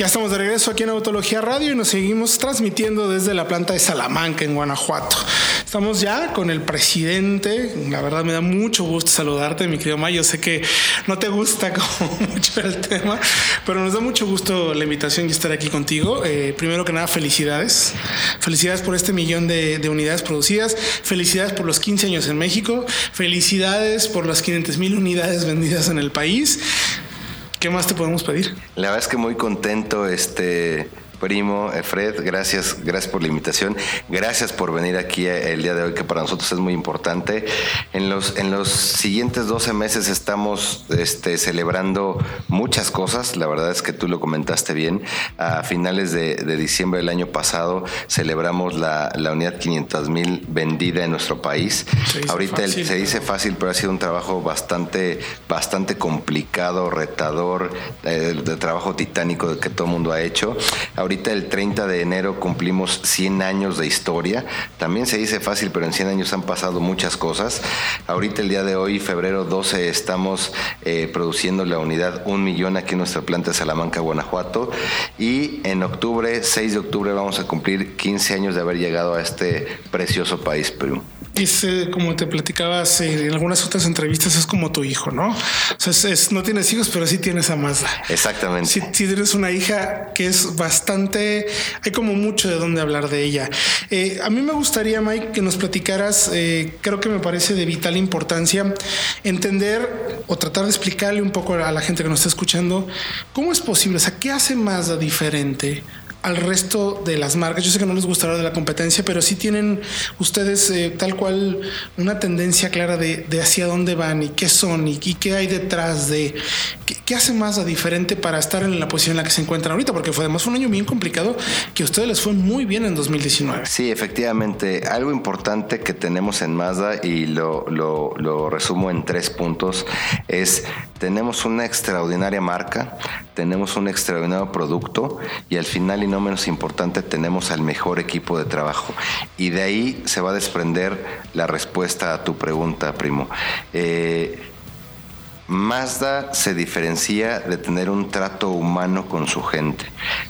Ya estamos de regreso aquí en Autología Radio y nos seguimos transmitiendo desde la planta de Salamanca, en Guanajuato. Estamos ya con el presidente. La verdad me da mucho gusto saludarte, mi querido Mayo. Sé que no te gusta como mucho el tema, pero nos da mucho gusto la invitación y estar aquí contigo. Eh, primero que nada, felicidades. Felicidades por este millón de, de, unidades producidas. Felicidades por los 15 años en México. Felicidades por las 500 mil unidades vendidas en el país. ¿Qué más te podemos pedir? La verdad es que muy contento, este, primo, Fred, gracias, gracias por la invitación, gracias por venir aquí eh, el día de hoy, que para nosotros es muy importante. En los, en los siguientes 12 meses estamos este, celebrando muchas cosas, la verdad es que tú lo comentaste bien. A finales de, diciembre del año pasado celebramos la, la unidad 500 mil vendida en nuestro país. Ahorita se dice fácil, pero ha sido un trabajo bastante, bastante complicado, retador, eh, de trabajo titánico que todo el mundo ha hecho. Ahorita el 30 de enero cumplimos 100 años de historia. También se dice fácil, pero en 100 años han pasado muchas cosas. Ahorita el día de hoy, febrero 12, estamos eh, produciendo la unidad 1 millón aquí en nuestra planta de Salamanca, Guanajuato. Y en octubre, 6 de octubre, vamos a cumplir 15 años de haber llegado a este precioso país, Perú es como te platicabas en algunas otras entrevistas, es como tu hijo, ¿no? O sea, no tienes hijos, pero sí tienes a Mazda. Exactamente. Si, tienes una hija que es bastante, hay como mucho de dónde hablar de ella. Eh, a mí me gustaría, Mike, que nos platicaras, eh, creo que me parece de vital importancia entender o tratar de explicarle un poco a la gente que nos está escuchando cómo es posible, o sea, qué hace Mazda diferente al resto de las marcas. Yo sé que no les gusta hablar de la competencia, pero sí tienen ustedes eh, tal cual una tendencia clara de, hacia dónde van y qué son y, qué hay detrás de qué, hace más a diferente para estar en la posición en la que se encuentran ahorita, porque fue además un año bien complicado que a ustedes les fue muy bien en 2019. Sí, efectivamente. Algo importante que tenemos en Mazda y lo, lo, lo resumo en tres puntos es tenemos una extraordinaria marca, tenemos un extraordinario producto y al final no menos importante, tenemos al mejor equipo de trabajo. Y de ahí se va a desprender la respuesta a tu pregunta, primo. Eh, Mazda se diferencia de tener un trato humano con su gente,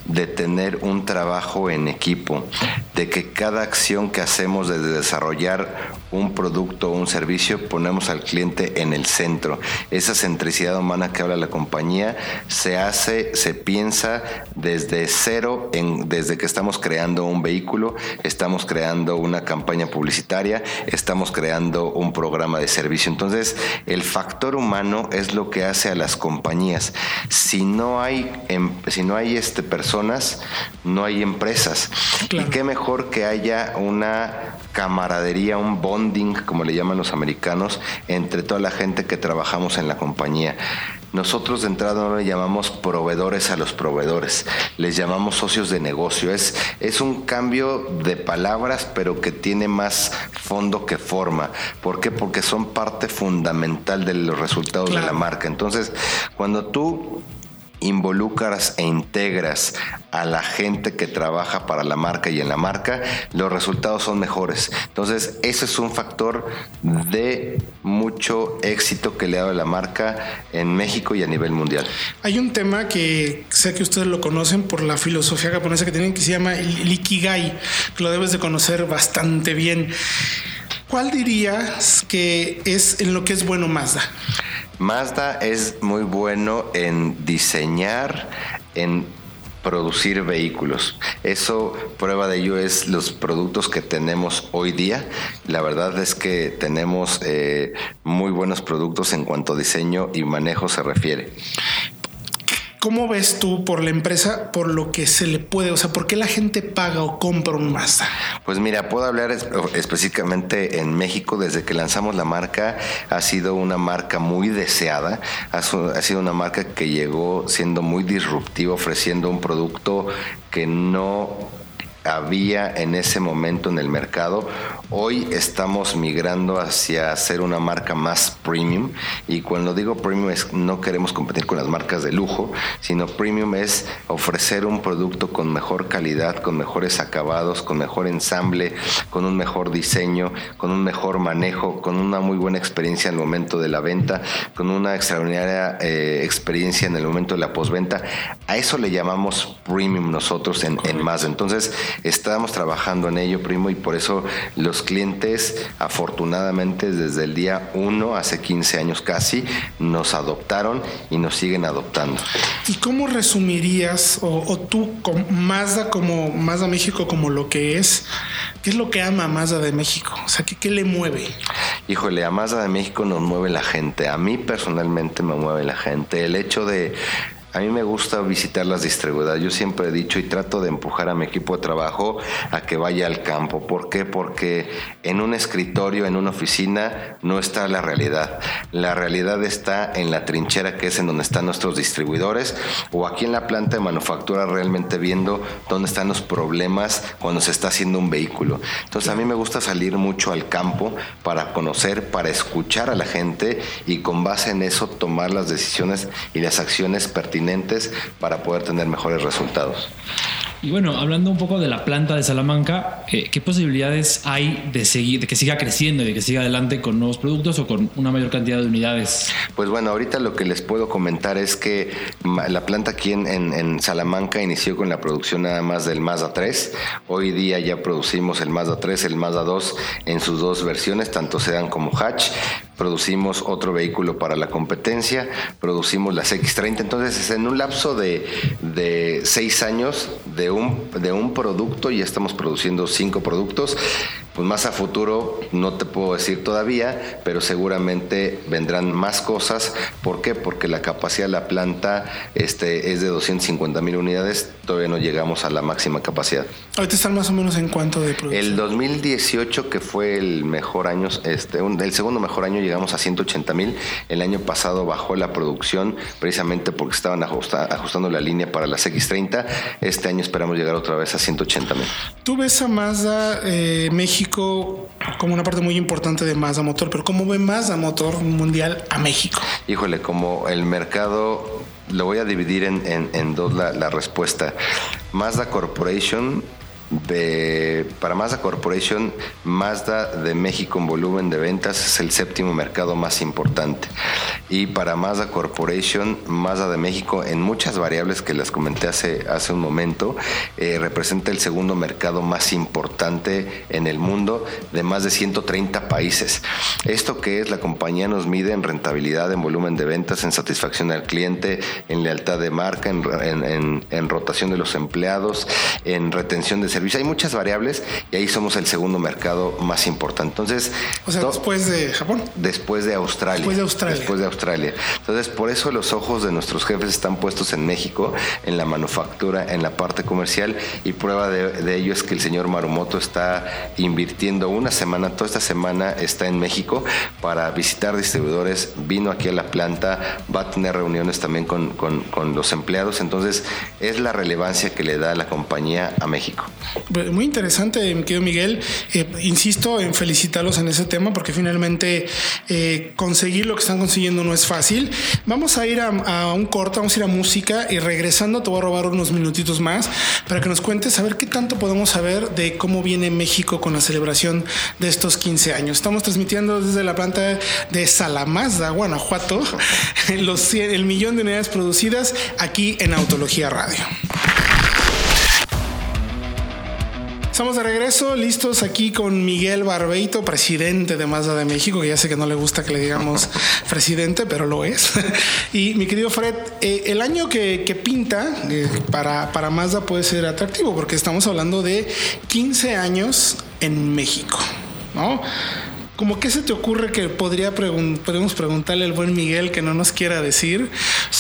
de tener un trabajo en equipo, de que cada acción que hacemos de desarrollar un producto o un servicio ponemos al cliente en el centro. Esa centricidad humana que habla la compañía se hace, se piensa desde cero, en, desde que estamos creando un vehículo, estamos creando una campaña publicitaria, estamos creando un programa de servicio. Entonces, el factor humano es lo que hace a las compañías. Si no hay, em, si no hay este, personas, no hay empresas. Y qué mejor que haya una camaradería, un bonding, como le llaman los americanos, entre toda la gente que trabajamos en la compañía. Nosotros de entrada no le llamamos proveedores a los proveedores, les llamamos socios de negocio. Es, es un cambio de palabras, pero que tiene más fondo que forma. ¿Por qué? Porque son parte fundamental de los resultados de la marca. Entonces, cuando tú involucras e integras a la gente que trabaja para la marca y en la marca, los resultados son mejores. Entonces, ese es un factor de mucho éxito que le ha dado la marca en México y a nivel mundial. Hay un tema que sé que ustedes lo conocen por la filosofía japonesa que tienen que se llama el Ikigai, que lo debes de conocer bastante bien. ¿Cuál dirías que es en lo que es bueno Mazda? Mazda es muy bueno en diseñar, en producir vehículos. Eso, prueba de ello es los productos que tenemos hoy día. La verdad es que tenemos eh, muy buenos productos en cuanto a diseño y manejo se refiere. ¿Cómo ves tú por la empresa, por lo que se le puede, o sea, por qué la gente paga o compra un Mazda? Pues mira, puedo hablar específicamente en México, desde que lanzamos la marca, ha sido una marca muy deseada, ha sido una marca que llegó siendo muy disruptiva, ofreciendo un producto que no había en ese momento en el mercado. Hoy estamos migrando hacia ser una marca más premium y cuando digo premium es no queremos competir con las marcas de lujo, sino premium es ofrecer un producto con mejor calidad, con mejores acabados, con mejor ensamble, con un mejor diseño, con un mejor manejo, con una muy buena experiencia en el momento de la venta, con una extraordinaria eh, experiencia en el momento de la postventa. A eso le llamamos premium nosotros en, en más. Entonces, Estábamos trabajando en ello, primo, y por eso los clientes, afortunadamente, desde el día 1, hace 15 años casi, nos adoptaron y nos siguen adoptando. ¿Y cómo resumirías, o, tú, con Mazda como Mazda México, como lo que es, qué es lo que ama Mazda de México? O sea, ¿qué, qué le mueve? Híjole, a Mazda de México nos mueve la gente. A mí personalmente me mueve la gente. El hecho de a mí me gusta visitar las distribuidoras. Yo siempre he dicho y trato de empujar a mi equipo de trabajo a que vaya al campo. ¿Por qué? Porque en un escritorio, en una oficina, no está la realidad. La realidad está en la trinchera que es en donde están nuestros distribuidores o aquí en la planta de manufactura realmente viendo dónde están los problemas cuando se está haciendo un vehículo. Entonces a mí me gusta salir mucho al campo para conocer, para escuchar a la gente y con base en eso tomar las decisiones y las acciones pertinentes para poder tener mejores resultados. Y bueno, hablando un poco de la planta de Salamanca, eh, ¿qué posibilidades hay de seguir, de que siga creciendo y de que siga adelante con nuevos productos o con una mayor cantidad de unidades? Pues bueno, ahorita lo que les puedo comentar es que la planta aquí en, en, Salamanca inició con la producción nada más del Mazda 3. Hoy día ya producimos el Mazda 3, el Mazda 2 en sus dos versiones, tanto sedan como hatch producimos otro vehículo para la competencia, producimos las X30. Entonces, en un lapso de, de seis años de un, de un producto, ya estamos produciendo cinco productos. Pues más a futuro no te puedo decir todavía, pero seguramente vendrán más cosas. ¿Por qué? Porque la capacidad de la planta este, es de 250 mil unidades, todavía no llegamos a la máxima capacidad. Ahorita están más o menos en cuánto de producción. El 2018, que fue el mejor año, este, el segundo mejor año, llegamos a 180 mil. El año pasado bajó la producción precisamente porque estaban ajustando la línea para las X30. Este año esperamos llegar otra vez a 180 mil. ¿Tú ves a Mazda eh, México como una parte muy importante de Mazda Motor, pero ¿cómo ve Mazda Motor mundial a México? Híjole, como el mercado, lo voy a dividir en, dos la, la respuesta. Mazda Corporation de, para Mazda Corporation, Mazda de México en volumen de ventas es el séptimo mercado más importante. Y para Mazda Corporation, Mazda de México, en muchas variables que les comenté hace, hace un momento, eh, representa el segundo mercado más importante en el mundo de más de 130 países. Esto que es la compañía nos mide en rentabilidad, en volumen de ventas, en satisfacción al cliente, en lealtad de marca, en, en rotación de los empleados, en retención de servicios hay muchas variables y ahí somos el segundo mercado más importante. Entonces, o sea, después de Japón. Después de Australia. Después de Australia. Después de Australia. Entonces, por eso los ojos de nuestros jefes están puestos en México, en la manufactura, en la parte comercial y prueba de, ello es que el señor Marumoto está invirtiendo una semana, toda esta semana está en México para visitar distribuidores, vino aquí a la planta, va a tener reuniones también con, con, con los empleados, entonces es la relevancia que le da la compañía a México. Muy interesante, mi querido Miguel. Eh, insisto en felicitarlos en ese tema porque finalmente eh, conseguir lo que están consiguiendo no es fácil. Vamos a ir a, un corto, vamos a ir a música y regresando te voy a robar unos minutitos más para que nos cuentes a ver qué tanto podemos saber de cómo viene México con la celebración de estos 15 años. Estamos transmitiendo desde la planta de Salamazda, Guanajuato, los, el millón de unidades producidas aquí en Autología Radio. Estamos de regreso, listos aquí con Miguel Barbeito, presidente de Mazda de México, que ya sé que no le gusta que le digamos presidente, pero lo es. y mi querido Fred, eh, el año que, pinta eh, para, para Mazda puede ser atractivo, porque estamos hablando de 15 años en México, ¿no? ¿Cómo qué se te ocurre que podría podemos preguntarle al buen Miguel que no nos quiera decir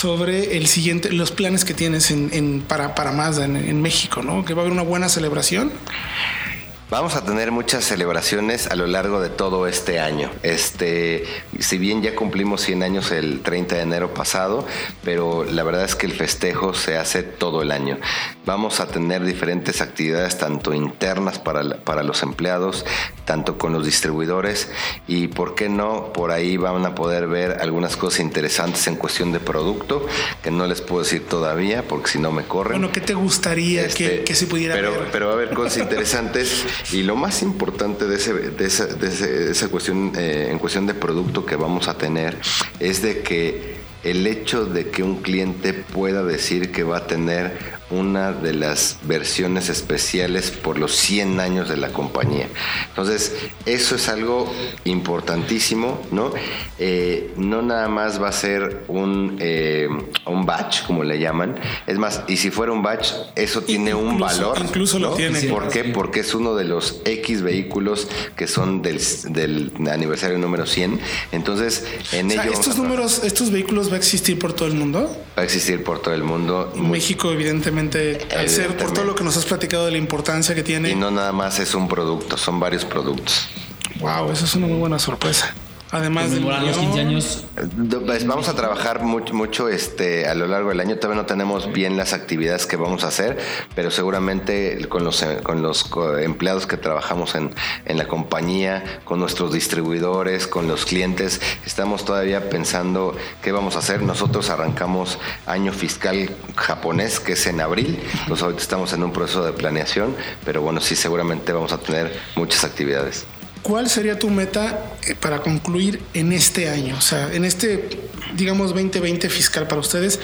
sobre el siguiente, los planes que tienes en, para, para Mazda en, México, ¿no? Que va a haber una buena celebración. Vamos a tener muchas celebraciones a lo largo de todo este año. Este, si bien ya cumplimos 100 años el 30 de enero pasado, pero la verdad es que el festejo se hace todo el año. Vamos a tener diferentes actividades tanto internas para, para los empleados, tanto con los distribuidores y, ¿por qué no? Por ahí van a poder ver algunas cosas interesantes en cuestión de producto que no les puedo decir todavía porque si no me corren. Bueno, ¿qué te gustaría que, Este, que se pudiera pero, ver? Pero va a haber cosas interesantes y lo más importante de, ese, de, esa, de esa cuestión, eh, en cuestión de producto que vamos a tener, es de que el hecho de que un cliente pueda decir que va a tener una de las versiones especiales por los 100 años de la compañía. Entonces, eso es algo importantísimo, ¿no? Eh, no nada más va a ser un, eh, un batch, como le llaman. Es más, y si fuera un batch, eso tiene un valor. incluso lo tiene. ¿Por qué? Porque es uno de los X vehículos que son del, del aniversario número 100. Entonces, en O sea, ello estos números, estos vehículos va a existir por todo el mundo. va a existir por todo el mundo. En México, evidentemente, al ser por todo lo que nos has platicado de la importancia que tiene. Y no nada más es un producto, son varios productos. Wow, eso es una muy buena sorpresa. Además del Conmemorar los 15 millón. años. Pues vamos a trabajar mucho, mucho este, a lo largo del año. Todavía no tenemos bien las actividades que vamos a hacer, pero seguramente con los, eh, con los co- empleados que trabajamos en, en la compañía, con nuestros distribuidores, con los clientes, estamos todavía pensando qué vamos a hacer. Nosotros arrancamos año fiscal japonés, que es en abril. Entonces ahorita estamos en un proceso de planeación, pero bueno, sí, seguramente vamos a tener muchas actividades. ¿Cuál sería tu meta eh, para concluir en este año? O sea, en este, digamos, 2020 fiscal para ustedes,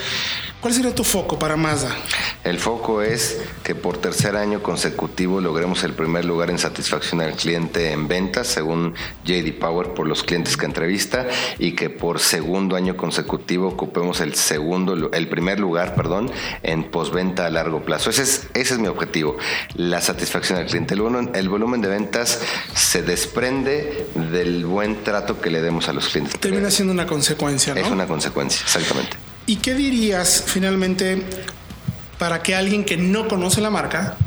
¿cuál sería tu foco para Mazda? El foco es que por tercer año consecutivo logremos el primer lugar en satisfacción al cliente en ventas, según JD Power por los clientes que entrevista, y que por segundo año consecutivo ocupemos el segundo, el primer lugar, perdón, en postventa a largo plazo. Ese es, ese es mi objetivo, la satisfacción al cliente. El volumen, el volumen de ventas se desprende del buen trato que le demos a los clientes. Termina siendo una consecuencia, ¿no? Es una consecuencia, exactamente. ¿Y qué dirías finalmente para que alguien que no conoce la marca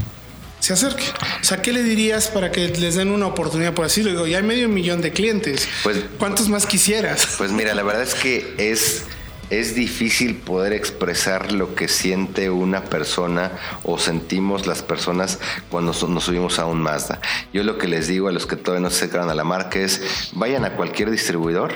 se acerque? O sea, ¿qué le dirías para que les den una oportunidad por así? Digo, ya hay medio millón de clientes. Pues- ¿Cuántos más quisieras? Pues mira, la verdad es que es, es difícil poder expresar lo que siente una persona o sentimos las personas cuando nos subimos a un Mazda. Yo lo que les digo a los que todavía no se acercan a la marca es vayan a cualquier distribuidor.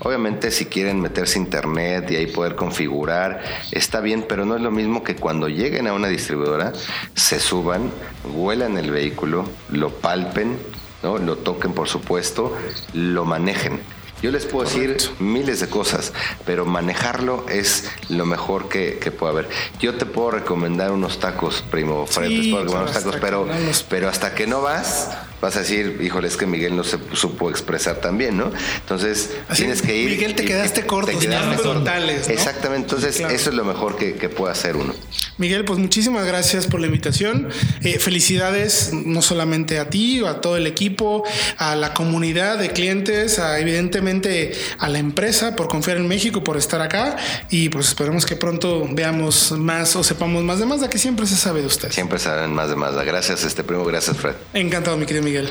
Obviamente si quieren meterse a internet y ahí poder configurar, está bien, pero no es lo mismo que cuando lleguen a una distribuidora, se suban, huelan el vehículo, lo palpen, ¿no? lo toquen por supuesto, lo manejen. Yo les puedo decir miles de cosas, pero manejarlo es lo mejor que, que puede haber. Yo te puedo recomendar unos tacos, primo Fred, Sí, te puedo recomendar pero unos tacos, hasta pero, que no los- pero hasta que no vas, vas a decir, híjole, es que Miguel no se supo expresar tan bien, ¿no? Entonces Así, tienes que ir. Miguel, te quedaste te corto, quedaste tenías corto. brutales, ¿no? Exactamente, entonces Claro. eso es lo mejor que, que puede hacer uno. Miguel, pues muchísimas gracias por la invitación. Eh, felicidades no solamente a ti, a todo el equipo, a la comunidad de clientes, a, evidentemente a la empresa por confiar en México, por estar acá y pues esperemos que pronto veamos más o sepamos más de Mazda, que siempre se sabe de usted. Siempre saben más de más. Gracias, este primo, gracias, Fred. Encantado, mi querido Miguel.